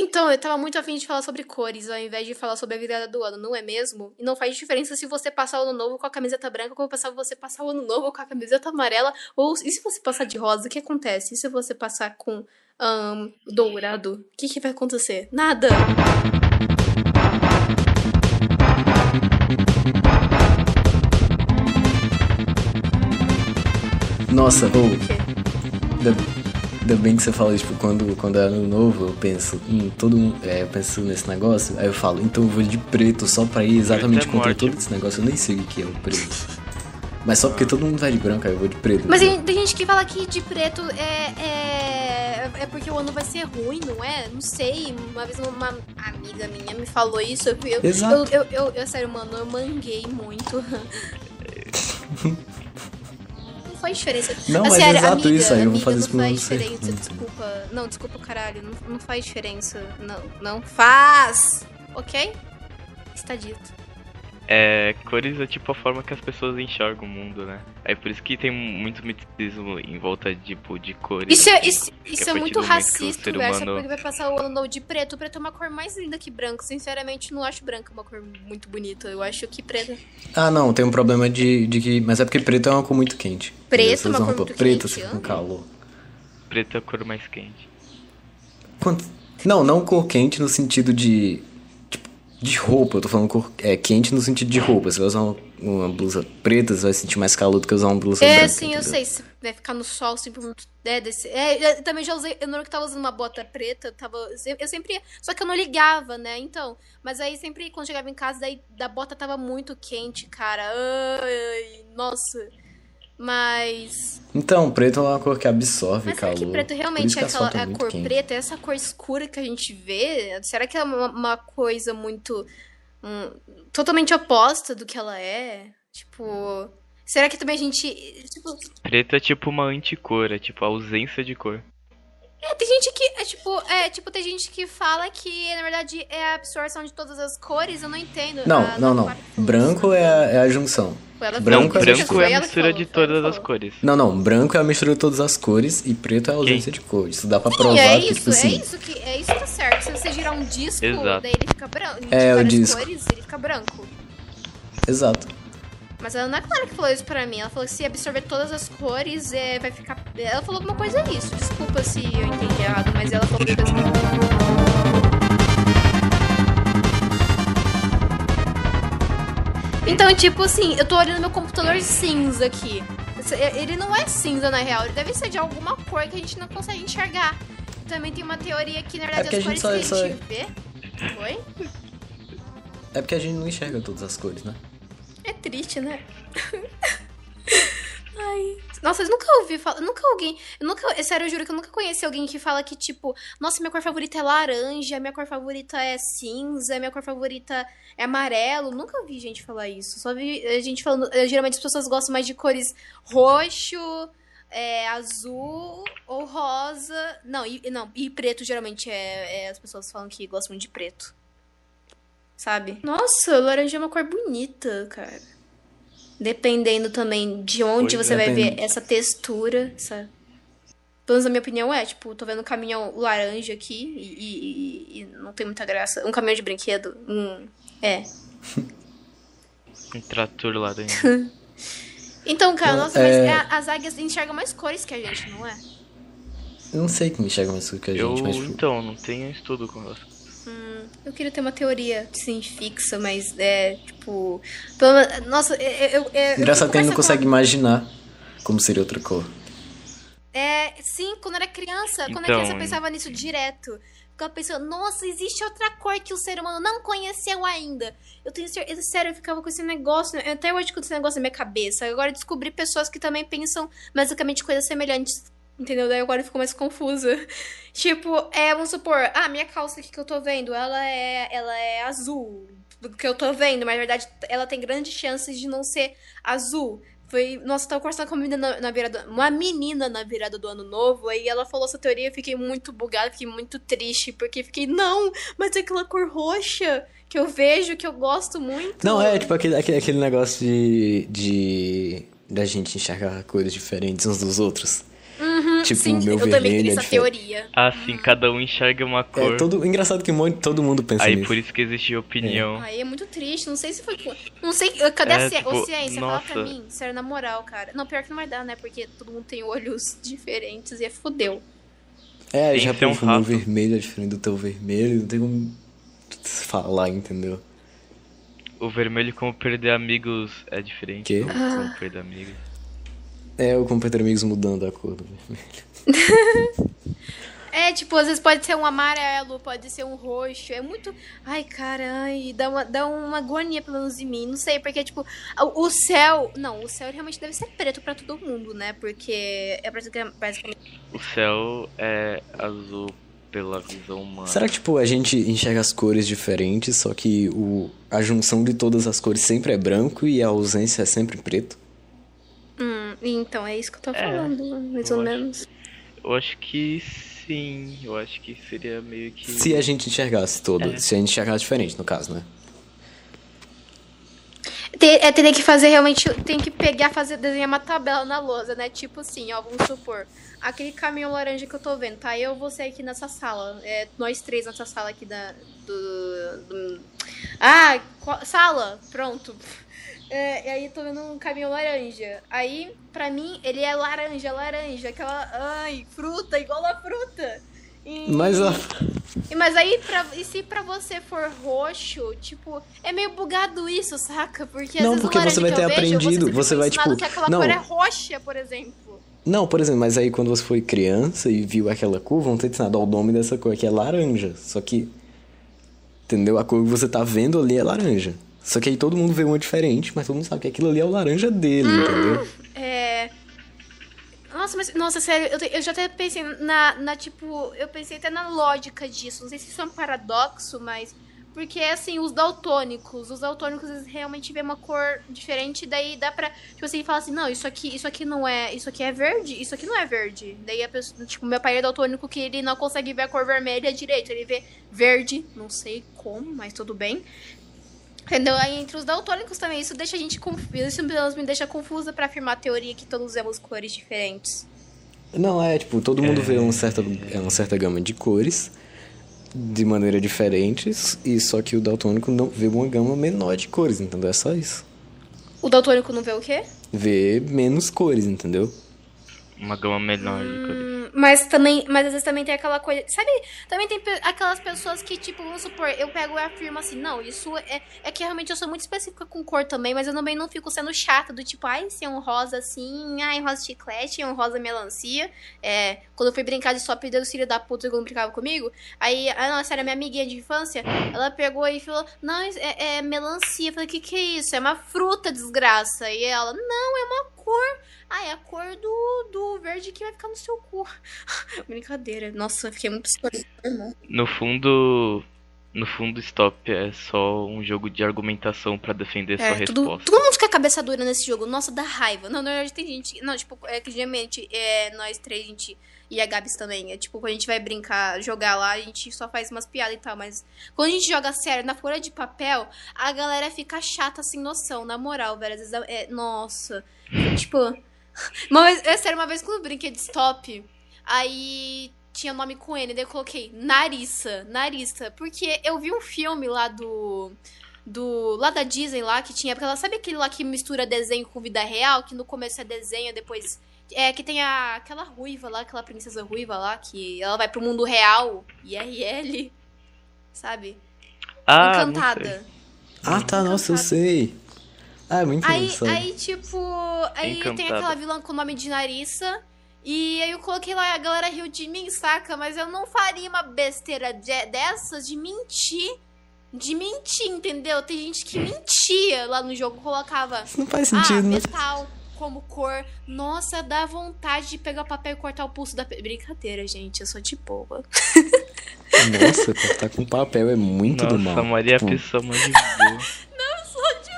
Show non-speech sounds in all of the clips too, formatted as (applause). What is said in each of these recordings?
Então, eu tava muito afim de falar sobre cores, ao invés de falar sobre a virada do ano, não é mesmo? E não faz diferença se você passar o ano novo com a camiseta branca, ou passar você passar o ano novo com a camiseta amarela, ou e se você passar de rosa, o que acontece? E se você passar com um, dourado, o que, que vai acontecer? Nada! Nossa, ou. O quê? Ainda, bem que você fala, tipo, quando, quando é ano novo, eu penso, hum, todo mundo. É, eu penso nesse negócio, aí eu falo, então eu vou de preto só pra ir exatamente é contra morte. todo esse negócio. Eu nem sei o que é o preto. Mas só porque todo mundo vai de branco, aí eu vou de preto. Mas tem, tem gente que fala que de preto é, é, é porque o ano vai ser ruim, não é? Não sei. Uma vez uma amiga minha me falou isso. Eu, eu, Exato. Eu, eu, eu, eu, sério, mano, eu manguei muito. (laughs) Não faz diferença. Não, Ah, mas é exato amiga, isso aí, eu vou fazer não isso por faz você. diferença, Hum. desculpa. Não, desculpa, caralho. Não, não faz diferença. Não, não faz. Ok? Está dito. É, cores é tipo a forma que as pessoas enxergam o mundo, né? É por isso que tem muito misticismo em volta tipo, de cores. Isso é, isso, isso é muito racista, humano- porque vai passar o ano novo de preto. O preto é uma cor mais linda que branco. Sinceramente, não acho branco uma cor muito bonita. Eu acho que preto. Ah, não, tem um problema de, de que. Mas é porque preto é uma cor muito quente. Preto é uma cor roupa muito preta, quente, ah. com calor. Preto é a cor mais quente. Quanto- Não, não cor quente no sentido de. De roupa. Eu tô falando cor é, quente no sentido de roupa. Você vai usar uma, uma blusa preta, você vai sentir mais calor do que usar uma blusa É, branca. sim, eu entendeu? sei. Se vai ficar no sol, sempre muito. É, desse... é, eu também já usei. Eu na hora que tava usando uma bota preta, eu tava. Eu sempre. Só que eu não ligava, né? Então. Mas aí sempre, quando chegava em casa, daí da bota tava muito quente, cara. Ai, nossa. Mas. Então, preto é uma cor que absorve Mas será calor. que preto realmente é aquela a muito cor quente. preta? É essa cor escura que a gente vê? Será que é uma, uma coisa muito. hum, totalmente oposta do que ela é? Tipo. Será que também a gente. Tipo, Preto é tipo uma anticor, é tipo a ausência de cor. É, tem gente que. É tipo, é, tipo, tem gente que fala que, na verdade, é a absorção de todas as cores. Eu não entendo. Não, A não, não. Branco é a, é a junção. Ela que branco é branco é a que mistura de que todas as cores. Não, não. Branco é a mistura de todas as cores e preto é a ausência de cor. Isso dá pra Sim, provar é que, isso, tipo é assim. isso que é isso que tá certo. Se você girar um disco, Exato. daí ele fica branco. É, o disco. cores, ele fica branco. Exato. Mas a Ana Clara que falou isso pra mim. Ela falou que se absorver todas as cores, é, vai ficar. Ela falou alguma coisa nisso. Desculpa se eu entendi errado, mas ela falou coisa Então, tipo assim, eu tô olhando meu computador cinza aqui. Esse- Ele não é cinza, na real. Ele deve ser de alguma cor que a gente não consegue enxergar. Também tem uma teoria que, na verdade, porque as cores só- que a gente vê. Oi? É porque a gente não enxerga todas as cores, né? Triste, né? (laughs) Ai. Nossa, eu nunca ouvi falar. Nunca alguém. Eu nunca. Sério, eu juro que eu nunca conheci alguém que fala que, tipo, nossa, minha cor favorita é laranja, minha cor favorita é cinza, minha cor favorita é amarelo. Nunca vi gente falar isso. Só vi eh, gente falando. eh, Geralmente as pessoas gostam mais de cores roxo, é, azul ou rosa. Não, e, não, e preto geralmente é, é- As pessoas falam que gostam de preto. Sabe? Nossa, laranja é uma cor bonita, cara. Dependendo também de onde Pois você vai ver essa textura, essa... Pelo menos a minha opinião é, tipo, tô vendo um caminhão laranja aqui e, e- e- e não tem muita graça. Um caminhão de brinquedo, hum, é. (laughs) Um trator laranja. (laughs) Então, cara, Não, nossa, mas é- é- as águias enxergam mais cores que a gente, não é? Eu não sei quem enxerga mais cor que a Eu, gente, mas. tipo, então, não tenho estudo com relação. Eu queria ter uma teoria, sim, fixa, mas é, tipo... pelo Nossa, eu... eu, eu Engraçado que a gente não consegue imaginar como seria outra cor. É, sim, quando era criança, quando era Então, criança eu pensava nisso direto. Ficava pensando, nossa, existe outra cor que o ser humano não conheceu ainda. Eu tenho certeza, sério, eu ficava com esse negócio, eu até hoje com esse negócio na minha cabeça. Agora eu descobri pessoas que também pensam basicamente coisas semelhantes, entendeu? Daí agora eu fico mais confusa. (laughs) tipo, é, vamos supor, ah, minha calça aqui que eu tô vendo, ela é, ela é azul, do que eu tô vendo, mas na verdade ela tem grandes chances de não ser azul. Foi, nossa, eu tava conversando com uma menina na, na virada, uma menina na virada do ano novo, aí ela falou essa teoria, eu fiquei muito bugada, fiquei muito triste, porque fiquei, não, mas é aquela cor roxa que eu vejo, que eu gosto muito. Não, é tipo aquele, aquele, aquele negócio de, de. da gente enxergar cores diferentes uns dos outros. Uhum. Tipo, sim, o meu eu também vermelho tenho é essa diferente. teoria. Ah, sim, cada um enxerga uma cor. É todo, engraçado que todo mundo pensa Aí nisso. por isso que existe opinião. Aí é muito triste, não sei se foi. Não sei. Cadê É, a ciência? tipo, ciência, fala pra nossa. mim, sério, na moral, cara. Não, pior que não vai dar, né? Porque todo mundo tem olhos (laughs) diferentes e é fodeu. É, Tem já que ser um meu rato. vermelho é diferente do teu vermelho, não tem como falar, entendeu? O vermelho, como perder amigos, é diferente. Quê? Como, Ah. como perder amigos. É, o Computer Amigos mudando a cor do vermelho. (laughs) É, tipo, às vezes pode ser um amarelo, pode ser um roxo. É muito. Ai, cara, ai, dá uma, dá uma agonia pelo menos em mim. Não sei, porque, tipo, o céu. Não, o céu realmente deve ser preto pra todo mundo, né? Porque é basicamente- O céu é azul pela visão humana. Será que, tipo, a gente enxerga as cores diferentes, só que o, a junção de todas as cores sempre é branco e a ausência é sempre preto? Hum, então é isso que eu tô É, falando, mais eu ou acho. menos. Eu acho que sim. Eu acho que seria meio que. Se a gente enxergasse todo, É. se a gente enxergasse diferente, no caso, né? É, teria que fazer realmente. Tem que pegar, fazer, desenhar uma tabela na lousa, né? Tipo assim, ó, vamos supor. Aquele caminhão laranja que eu tô vendo, tá? Eu você aqui nessa sala. É, nós três nessa sala aqui da. Do. do- ah, qual- sala! Pronto. É, e aí tô vendo um caminhão laranja. Aí, pra mim, ele é laranja, laranja. Aquela. Ai, fruta, igual a fruta. E- Mas a... e- Mas aí, pra, e se pra você for roxo, tipo, é meio bugado isso, saca? Porque às Não, vezes porque você vai que ter vejo, aprendido, você foi vai, tipo, que aquela não. cor é roxa, por exemplo. Não, por exemplo, mas aí quando você foi criança e viu aquela cor, vão ter te ensinado, o nome dessa cor aqui é laranja. Só que, entendeu? A cor que você tá vendo ali é laranja. Só que aí todo mundo vê uma diferente, mas todo mundo sabe que aquilo ali é o laranja dele, entendeu? É. Nossa, mas, nossa, sério, eu, eu já até pensei na, na, tipo, eu pensei até na lógica disso. Não sei se isso é um paradoxo, mas. Porque, assim, os daltônicos, os daltônicos eles realmente vê uma cor diferente, daí dá pra, tipo assim, falar assim, não, isso aqui, isso aqui não é, isso aqui é verde, isso aqui não é verde. Daí a pessoa, tipo, meu pai é daltônico que ele não consegue ver a cor vermelha direito, ele vê verde, não sei como, mas tudo bem. Entendeu? Aí entre os daltônicos também, isso deixa a gente confusa, isso me deixa confusa pra afirmar a teoria que todos vemos cores diferentes. Não, é, tipo, todo mundo vê uma certa, é uma certa gama de cores de maneira diferentes, e só que o daltônico não vê uma gama menor de cores, entendeu? É só isso. O daltônico não vê o quê? Vê menos cores, entendeu? Uma gama menor de cores. Mas também, mas às vezes também tem aquela coisa, sabe? Também tem pe- aquelas pessoas que, tipo, vamos supor, eu pego e afirmo assim, não, isso é, é que realmente eu sou muito específica com cor também, mas eu também não fico sendo chata do tipo, ai, se é um rosa assim, ai, rosa chiclete, um rosa melancia. É, quando eu fui brincar de stop deu filho da puta quando brincava comigo, aí, a nossa, era minha amiguinha de infância, ela pegou e falou, não, é, é melancia. Eu falei, o que que é isso? É uma fruta, desgraça. E ela, não, é uma cor. Ah, é a cor do, do verde que vai ficar no seu cu. (laughs) Brincadeira. Nossa, eu fiquei muito psicológica. No fundo. No fundo, Stop é só um jogo de argumentação pra defender sua É, tudo, resposta. todo mundo fica cabeça dura nesse jogo. Nossa, dá raiva. Não, na verdade tem gente. Não, tipo, é que geralmente é, nós três, a gente. E a Gabs também. É tipo, quando a gente vai brincar, jogar lá, a gente só faz umas piadas e tal. Mas quando a gente joga sério na folha de papel, a galera fica chata sem noção, na moral, velho. Às vezes é. Nossa. Tipo. Mas, é sério, uma vez quando eu brinquei de stop, aí tinha nome com N, daí eu coloquei Narissa, Narissa, porque eu vi um filme lá do do lá da Disney lá que tinha, porque ela sabe aquele lá que mistura desenho com vida real, que no começo é desenho, depois é que tem a, aquela ruiva lá, aquela princesa ruiva lá que ela vai pro mundo real, IRL, sabe? Ah, não sei. Encantada. Ah, tá, nossa, eu sei. Ah, é muito Aí, aí, tipo, aí tem Encantada. aquela vilã com o nome de Narissa. E aí eu coloquei lá, a galera riu de mim, saca? Mas eu não faria uma besteira de- dessas de mentir. De mentir, entendeu? Tem gente que mentia lá no jogo, colocava. Isso não faz Ah, sentido, né? metal como cor. Nossa, dá vontade de pegar papel e cortar o pulso da. Brincadeira, gente, eu sou de boa. Nossa, cortar com papel é muito do mal. Nossa, Maria a Tipo, pessoa mais de boa.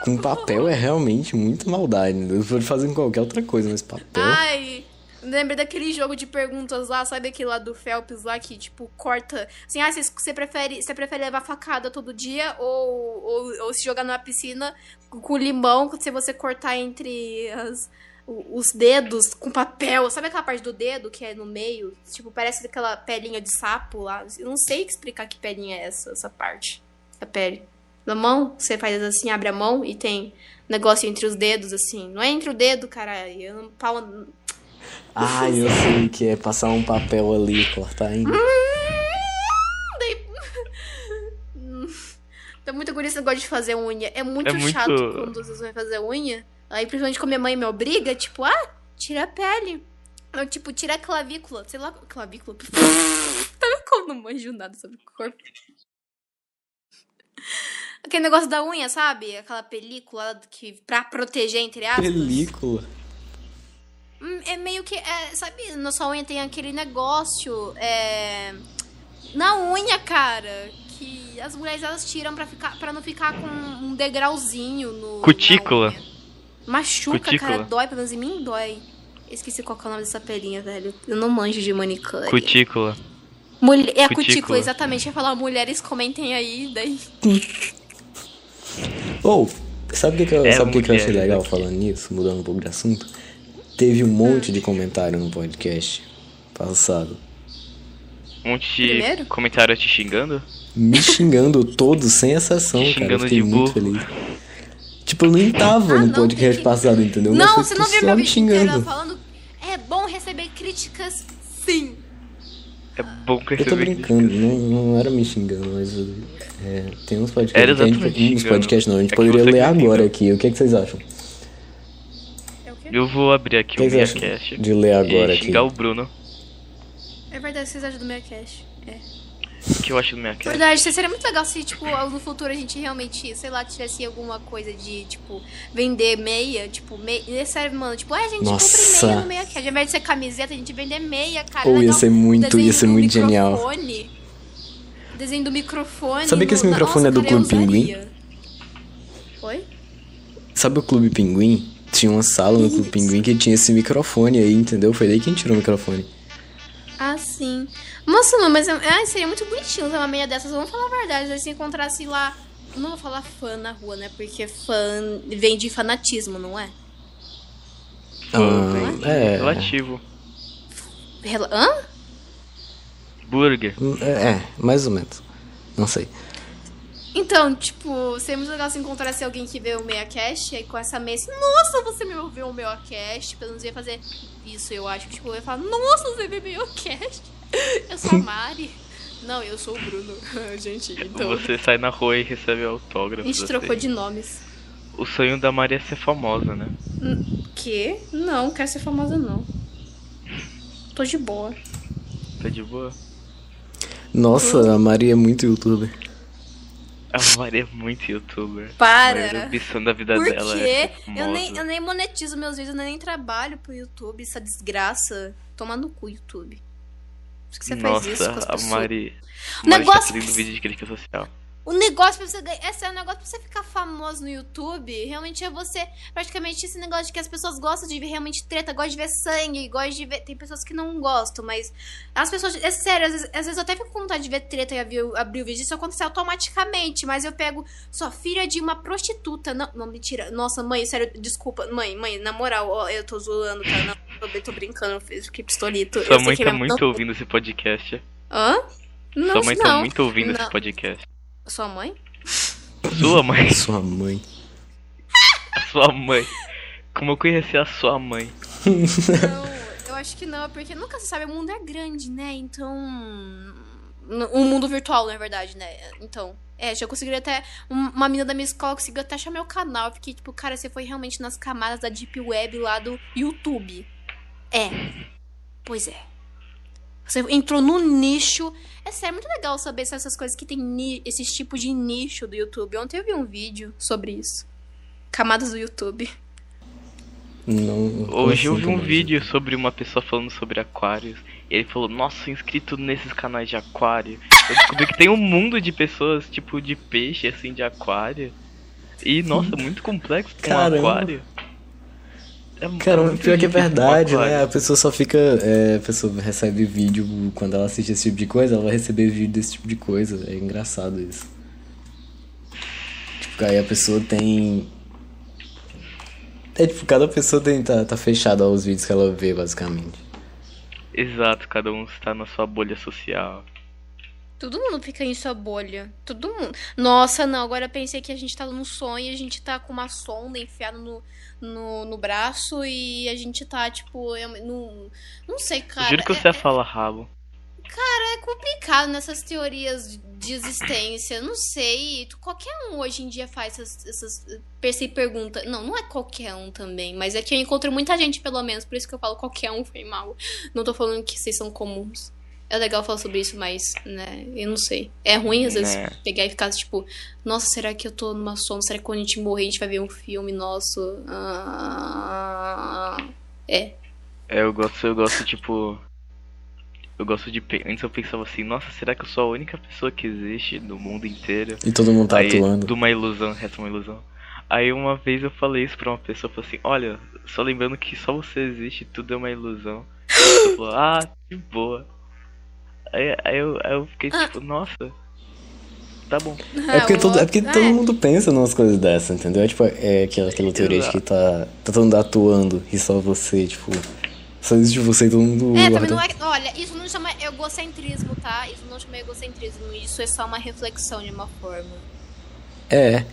Com papel é realmente muito maldade. né? Eu pode fazer com qualquer outra coisa, mas papel. Ai, lembrei daquele jogo de perguntas lá, sabe aquele lá do Phelps lá que, tipo, corta. Assim, ah, você- prefere, você prefere levar facada todo dia ou, ou, ou se jogar numa piscina com limão se você cortar entre as, os dedos com papel. Sabe aquela parte do dedo que é no meio? Tipo, parece aquela pelinha de sapo lá. Eu não sei explicar que pelinha é essa, essa parte da pele. Na mão, você faz assim, abre a mão e tem negócio entre os dedos, assim. Não é entre o dedo, caralho. Eu não, pau, Ah, eu sei que é passar um papel ali e cortar ainda. (laughs) Tem muita guria esse negócio de fazer unha. É muito É muito- chato quando vocês vão fazer unha. Aí, principalmente quando minha mãe me obriga, tipo, ah, tira a pele. Ou, tipo, tira a clavícula. Sei lá, clavícula. (laughs) tá vendo como não manjo nada sobre o corpo? Aquele negócio da unha, sabe? Aquela película que pra proteger, entre aspas. Película. Hum, É meio que. É, sabe, na sua unha tem aquele negócio. É, na unha, cara. Que as mulheres elas tiram pra, ficar, pra não ficar com um degrauzinho no. Cutícula. Machuca, Cutícula. cara. Dói, pelo menos em mim dói. Esqueci qual que é o nome dessa pelinha, velho. Eu não manjo de manicure. Cutícula. Mulher, é a Cutícula. cutícula, exatamente. Eu ia falar, mulheres comentem aí, daí. (laughs) Ou, sabe o que, que, eu, É sabe que, que eu achei legal aqui. falando nisso, mudando um pouco de assunto? Teve um monte de comentário no podcast passado. Um monte de Primeiro? comentário te xingando. Me (laughs) xingando todos, sem exceção, Te cara. Eu xingando fiquei de muito burro. feliz. Tipo, eu nem tava Ah, no não, podcast que- passado, entendeu? Não, Mas você não viu meu me xingando. falando. É bom receber críticas, sim. É bom que Eu tô brincando, não, não era me xingando, mas é, tem uns podcasts. Era que a gente- exatamente uns podcasts não, a gente É poderia ler agora aqui. O que, é que vocês acham? É? Eu vou abrir aqui que, o acham Miacast de ler agora e aqui? xingar o Bruno. É verdade, vocês acham do cash. É. O que eu acho do Miacast? Verdade, seria muito legal se, tipo, no futuro a gente realmente, sei lá, tivesse alguma coisa de, tipo, vender meia, tipo, meia. Sério, mano, tipo, ah, a gente Nossa. compra meia no meia. Ao invés de ser camiseta, a gente vender meia, cara. Pô, ia Legal. ser muito- Desenho ia ser do muito genial. microfone. Desenho do microfone. Sabia que esse no- microfone é do cara, Clube Pinguim? Oi? Sabe o Clube Pinguim? Tinha uma sala no Clube Pinguim que tinha esse microfone aí, entendeu? Foi daí que a gente tirou o microfone. Ah, sim. Nossa, mano, mas ai, seria muito bonitinho usar uma meia dessas. Vamos falar a verdade. Se encontrasse lá. Não vou falar fã na rua, né? Porque fã vem de fanatismo, não é? Ah, é. Relativo. Rela- Hã? Burger. É, é, mais ou menos. Não sei. Então, tipo, seria muito legal se encontrasse alguém que vê o meia cash e com essa meia assim, nossa, você me ouviu o meia cash. Pelo menos eu ia fazer isso, eu acho. Tipo, eu ia falar, nossa, você vê meia cash. Eu sou a (laughs) Mari. Não, eu sou o Bruno. (laughs) Gente, então. Você sai na rua e recebe A autógrafo. gente trocou de nomes. O sonho da Maria é ser famosa, né? Que? Não, quero ser famosa não. Tô de boa. Tá de boa? Nossa, a Maria é muito youtuber. A Maria é muito youtuber. Mas a Para! ambição da vida Por dela é quê? famosa. Eu nem, eu nem monetizo meus vídeos, eu nem trabalho pro YouTube, essa desgraça. Toma no cu, YouTube. Por que você Nossa, faz isso com as a pessoas? Mari. O A Mari tá negócio- fazendo vídeo de crítica social. O negócio pra você ganhar. Esse é o negócio pra você ficar famoso no YouTube. Realmente é você. Praticamente esse negócio de que as pessoas gostam de ver realmente treta, gostam de ver sangue, gostam de ver. Tem pessoas que não gostam, mas. As pessoas. É sério, às vezes, às vezes eu até fico com vontade de ver treta e abrir, o- abrir o vídeo. Isso acontece automaticamente. Mas eu pego. Sua filha de uma prostituta. Não, não, mentira. Nossa, mãe, sério, desculpa. Mãe, mãe, na moral, ó, eu tô zoando, tá? Não, tô, tô brincando, eu que pistolito. Sua mãe tá minha- muito não- ouvindo esse podcast. Hã? Não, Sua mãe não. tá muito ouvindo Não. esse podcast. Sua mãe? Sua mãe? Sua mãe. A sua mãe. Como eu conheci a sua mãe? Não, eu acho que não, porque nunca se sabe, o mundo é grande, né? Então. Um mundo virtual, na verdade, né? Então. É, já conseguiria até. um- Uma menina da minha escola conseguiu até achar meu canal. Eu fiquei tipo, cara, você foi realmente nas camadas da Deep Web lá do YouTube. É. Pois é. Você entrou no nicho. É sério, muito legal saber se essas coisas que tem esses tipos de nicho do YouTube. Ontem eu vi um vídeo sobre isso. Camadas do YouTube. Não, Hoje eu assim, vi um vídeo sobre uma pessoa falando sobre aquários. E ele falou, nossa, inscrito nesses canais de aquário. Eu descobri que tem um mundo de pessoas, tipo, de peixe, assim, de aquário. E, nossa, muito complexo um aquário. É Cara, muito pior que é verdade, né? A pessoa só fica. é, a pessoa recebe vídeo quando ela assiste esse tipo de coisa, ela vai receber vídeo desse tipo de coisa. É engraçado isso. Tipo, aí a pessoa tem. É tipo, cada pessoa tem, tá, tá fechada aos vídeos que ela vê, basicamente. Exato, cada um está na sua bolha social. Todo mundo fica em sua bolha. Todo mundo. Nossa, não. Agora eu pensei que a gente tá num sonho e a gente tá com uma sonda enfiada no, no, no braço e a gente tá, tipo, no, não sei, cara. Juro que é, você ia falar rabo. é complicado nessas teorias de existência. Não sei. Qualquer um hoje em dia faz essas, essas perce- pergunta. Não, não é qualquer um também. Mas é que eu encontro muita gente, pelo menos. Por isso que eu falo qualquer um foi mal. Não tô falando que vocês são comuns. É legal falar sobre isso, mas, né, eu não sei. É ruim, às vezes, Né. pegar e ficar, tipo, nossa, será que eu tô numa sono? Será que quando a gente morrer a gente vai ver um filme nosso? Ah... É. É, eu gosto, eu gosto, tipo. Eu gosto de. Antes eu pensava assim, nossa, será que eu sou a única pessoa que existe no mundo inteiro? E todo mundo tá Aí, atuando. de uma ilusão, resta uma ilusão. Aí uma vez eu falei isso pra uma pessoa, falei assim, olha, só lembrando que só você existe, tudo é uma ilusão. Ela falou, ah, de boa. Aí, aí, eu, aí eu fiquei Ah. tipo, nossa, tá bom. É porque, Ah, todo, é porque todo é. mundo pensa numas coisas dessas, entendeu? É tipo, é aquela, aquela teoria de que tá, tá todo mundo atuando e só você, tipo. Só existe você e todo mundo. É, também atua. não é. Olha, isso não chama egocentrismo, tá? Isso não chama egocentrismo. Isso é só uma reflexão de uma forma. É.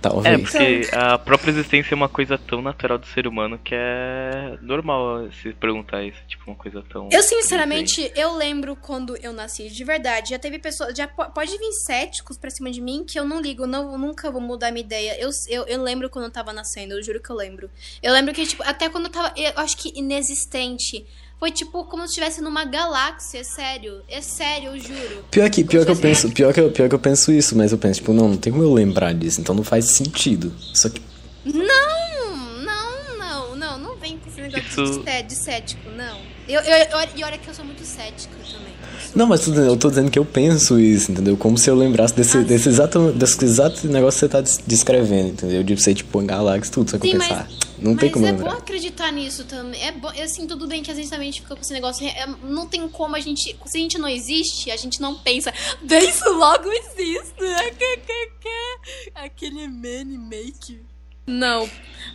É, Talvez. porque a própria existência é uma coisa tão natural do ser humano que é normal se perguntar isso, tipo, uma coisa tão. Eu, sinceramente, eu lembro quando eu nasci, de verdade. Já teve pessoas. Já po- pode vir céticos pra cima de mim que eu não ligo, não, nunca vou mudar minha ideia. Eu, eu, eu lembro quando eu tava nascendo, eu juro que eu lembro. Eu lembro que, tipo, até quando eu tava. Eu acho que inexistente. Foi tipo como se estivesse numa galáxia, é sério. É sério, eu juro. Pior que, pior que eu penso, pior que, eu- pior que eu penso isso, mas eu penso, tipo, não, não tem como eu lembrar disso, então não faz sentido. Só que. Não, não, não, não, não vem com esse negócio Isso- de, cé- de cético, não. Eu, eu, eu- e olha que eu sou muito cética também. Não, mas tudo- eu tô dizendo que eu penso isso, entendeu? Como se eu lembrasse desse, Ah, desse, exato, desse exato negócio que você tá des- descrevendo, entendeu? De ser, tipo, uma galáxia, tudo. Só que Sim, eu mas- pensar, ah, não tem Mas como é lembrar. bom acreditar nisso também. É bom, assim, tudo bem que a gente também fica com esse negócio. é, não tem como a gente. Se a gente não existe, a gente não pensa. "Daí Isso logo existe. (laughs) Aquele many make. Não,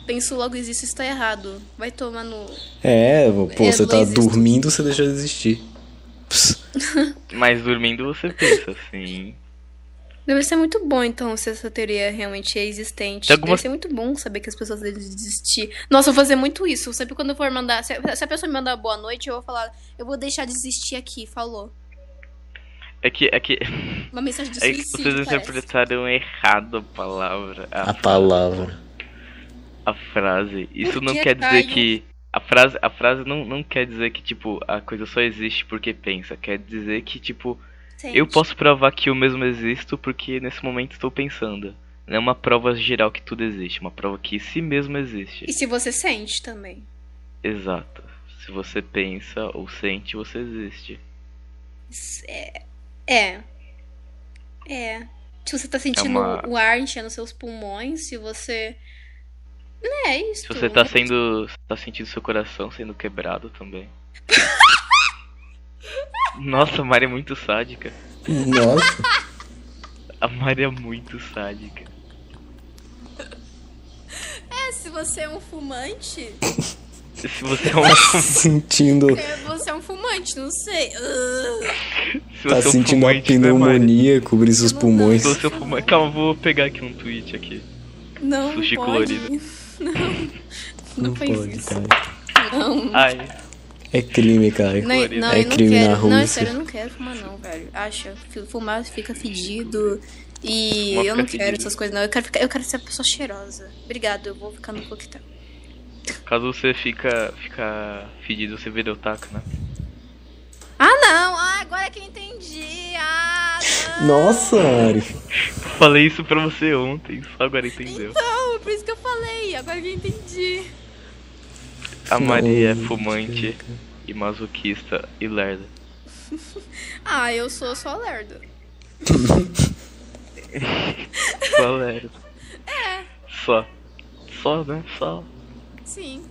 penso logo existe, isso tá errado. Vai tomar no. É, pô, É, você tá existe. dormindo, você deixa de existir. (laughs) Mas dormindo você pensa assim. Deve ser muito bom, então, se essa teoria realmente é existente. Tem algumas- Deve ser muito bom saber que as pessoas devem desistir. Nossa, eu vou fazer muito isso. Sempre quando eu for mandar. Se a pessoa me mandar boa noite, eu vou falar. Eu vou deixar de existir aqui, falou. É que, é que, (laughs) Uma mensagem de é que suicídio. vocês parece. interpretaram errado a palavra. a palavra. a frase. Isso Por não que, quer dizer Caio? que. A frase, a frase não, não quer dizer que, tipo, a coisa só existe porque pensa. Quer dizer que, tipo, Sente. eu posso provar que eu mesmo existo porque nesse momento estou pensando. Não é uma prova geral que tudo existe, uma prova que si mesmo existe. E se você sente também. Exato. Se você pensa ou sente, você existe. É. É. É. Se você tá sentindo uma- o ar enchendo seus pulmões, se você. É isso. Se você tá sendo. tá sentindo seu coração sendo quebrado também. (laughs) Nossa, a Mari é muito sádica. Nossa. A Mari é muito sádica. É, se você é um fumante. Se você é um. (laughs) sentindo. é, você é um fumante, não sei. Se Tá é um sentindo a fumante, né, Mari? pneumonia cobrir seus pulmões. Se você é um fumante. Calma, vou pegar aqui um tweet aqui. Não, Sushi pode. colorido. Não. Não, faz pode, isso. cara. Não. Ai, É crime, cara. Não, não, É não crime quero. na Não, é Rússia. sério, eu não quero fumar não, velho. Acha, fumar fica fedido. E Fumar eu não quero fedido. essas coisas, não. Eu quero, ficar, eu quero ser uma pessoa cheirosa. Obrigado, eu vou ficar no coquetel. caso você fica, fica fedido, você vira otaku, né? Ah, não! Ah, agora que eu entendi! Ah, não! Nossa, Ari. Falei isso pra você ontem, só agora entendeu. Não, por isso que eu falei, agora que eu entendi. A Mari é fumante e masoquista e lerda. (laughs) Ah, eu sou só lerda. (laughs) Só lerda. É. Só. Só, né? Só. Sim.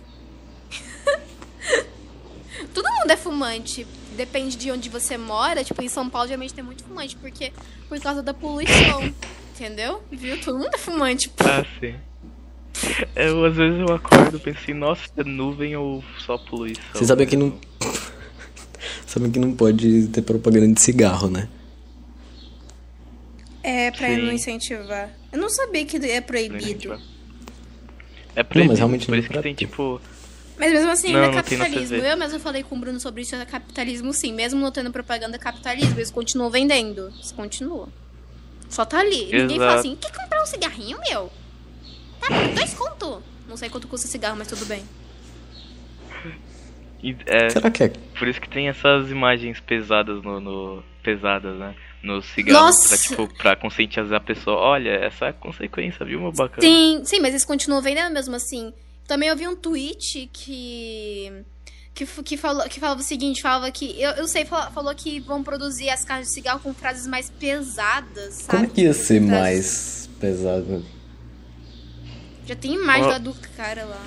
Mundo é fumante. Depende de onde você mora. Tipo, em São Paulo geralmente tem muito fumante, porque por causa da poluição. (coughs) Entendeu? Viu? Todo mundo é fumante. Ah, sim. Eu, às vezes eu acordo e penso assim, nossa, é nuvem ou só poluição? Você sabe que não. (laughs) sabe que não pode ter propaganda de cigarro, né? É, pra Sim. não incentivar. Eu não sabia que é Não, proibido. É proibido, realmente por não isso que tem tipo... Mas mesmo assim, Não, ainda é capitalismo. Eu mesmo falei com o Bruno sobre isso, é capitalismo sim. Mesmo não tendo propaganda, é capitalismo. Eles continuam vendendo. Eles continuam. Só tá ali. Ninguém fala Exato. assim, quer comprar um cigarrinho, meu? Tá por dois conto. Não sei quanto custa cigarro, mas tudo bem. e- É, Será que é? por isso que tem essas imagens pesadas no... no- pesadas, né? No cigarro, Nossa! pra, tipo, pra conscientizar a pessoa. Olha, essa é a consequência, viu, meu bacana? Sim, sim, mas eles continuam vendendo mesmo assim. Também eu vi um tweet que. Que, que, falou, que falava o seguinte, falava que. Eu, eu sei, falou, falou que vão produzir as caixas de cigarro com frases mais pesadas, sabe? Como é que ia ser Frases- mais pesado? Já tem imagem lá do cara lá.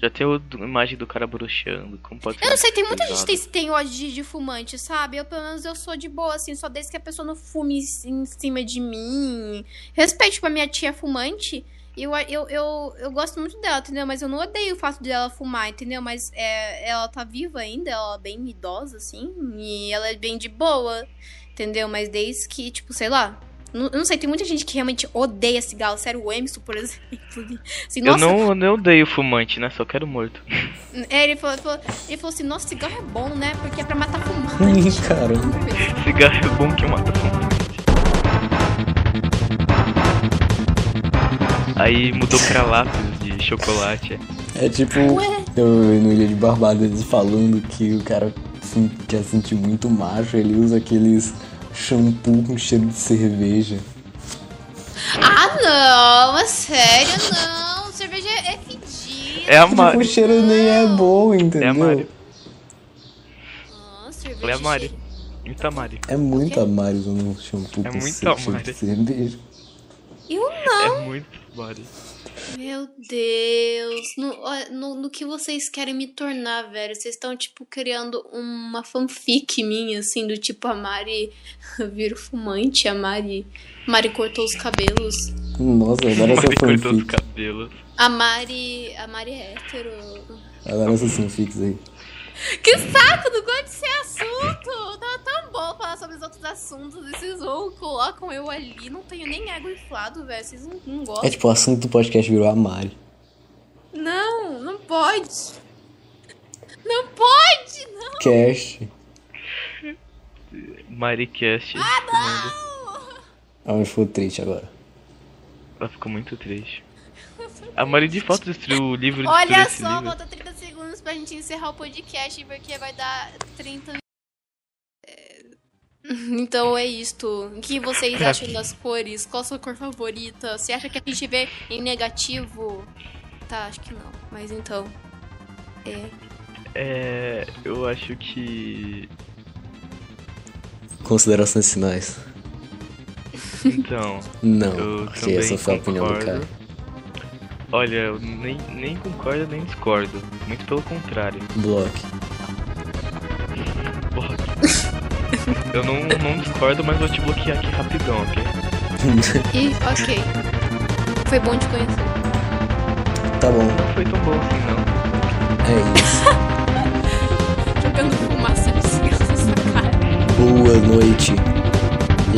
Já tem a imagem do cara bruxando, como pode ser Eu não sei, tem muita gente pesado? que tem, tem ódio de, de fumante, sabe? Eu, pelo menos, eu sou de boa, assim, só desde que a pessoa não fume em cima de mim. Respeito, tipo, a minha tia fumante. Eu, eu, eu, eu gosto muito dela, entendeu? Mas eu não odeio o fato dela fumar, entendeu? Mas é, ela tá viva ainda, ela é bem idosa, assim, e ela é bem de boa, entendeu? Mas desde que, tipo, sei lá. Não, eu não sei, tem muita gente que realmente odeia cigarro. Sério, o Emerson, por (laughs) exemplo. Assim, Eu não, eu não odeio fumante, né? Só quero morto. (laughs) é, ele falou, ele falou, ele falou assim, nossa, cigarro é bom, né? Porque é pra matar fumante. (laughs) Caramba. Cigarro é bom que mata fumante. Aí mudou pra lápis de chocolate. É tipo, Ué? eu no Ilha de Barbada eles falando que o cara quer sentir muito macho, ele usa aqueles shampoo com cheiro de cerveja. Ah, não, é sério, não. Cerveja é fedida. É a Tipo, Mari. o cheiro nem é bom, entendeu? É a Mari. Ah, cerveja é a Mari. cheira- Muita Mari. É muito a Mari usando um shampoo É com muito a cheiro Mari. de cerveja. Eu não. É muito Mari. Meu Deus. No, no, no que vocês querem me tornar, velho? Vocês estão, tipo, criando uma fanfic minha, assim, do tipo, a Mari (laughs) vira fumante, a Mari. Mari cortou os cabelos. Nossa, adoro essa Mari cortou os fanfic. cabelos. A Mari. A Mari é hétero. Adoro essas fanfics aí. Que saco, não gosto desse assunto. Tava tão bom falar sobre os outros assuntos. E vocês vão, colocam eu ali. Não tenho nem ego inflado, velho. Vocês não, não gostam. É tipo, o assunto do podcast virou a Mari. Não, não pode. Não pode, não. Cast. Maricast. Ah, Ah, mas ficou triste agora. Ela ficou muito triste. A Mari de fato destruiu o livro Olha destruiu esse só, falta 30 segundos pra gente encerrar o podcast, porque vai dar 30 É, (laughs) Então é isto. O que vocês acham das cores? Qual a sua cor favorita? Você acha que a gente vê em negativo? Tá, acho que não. Mas então. É. É. Eu acho que. Considerações finais. Então. Não, Eu porque também essa foi a opinião do cara. Olha, eu nem, nem concordo nem discordo. Muito pelo contrário. Block. (laughs) Porra. Eu não, não discordo, mas vou te bloquear aqui rapidão, ok? (laughs) E, ok. Foi bom te conhecer. Tá bom, Não foi tão bom assim, não. é isso. (laughs) Jogando fumaça de cigarro na sua cara. Boa noite. E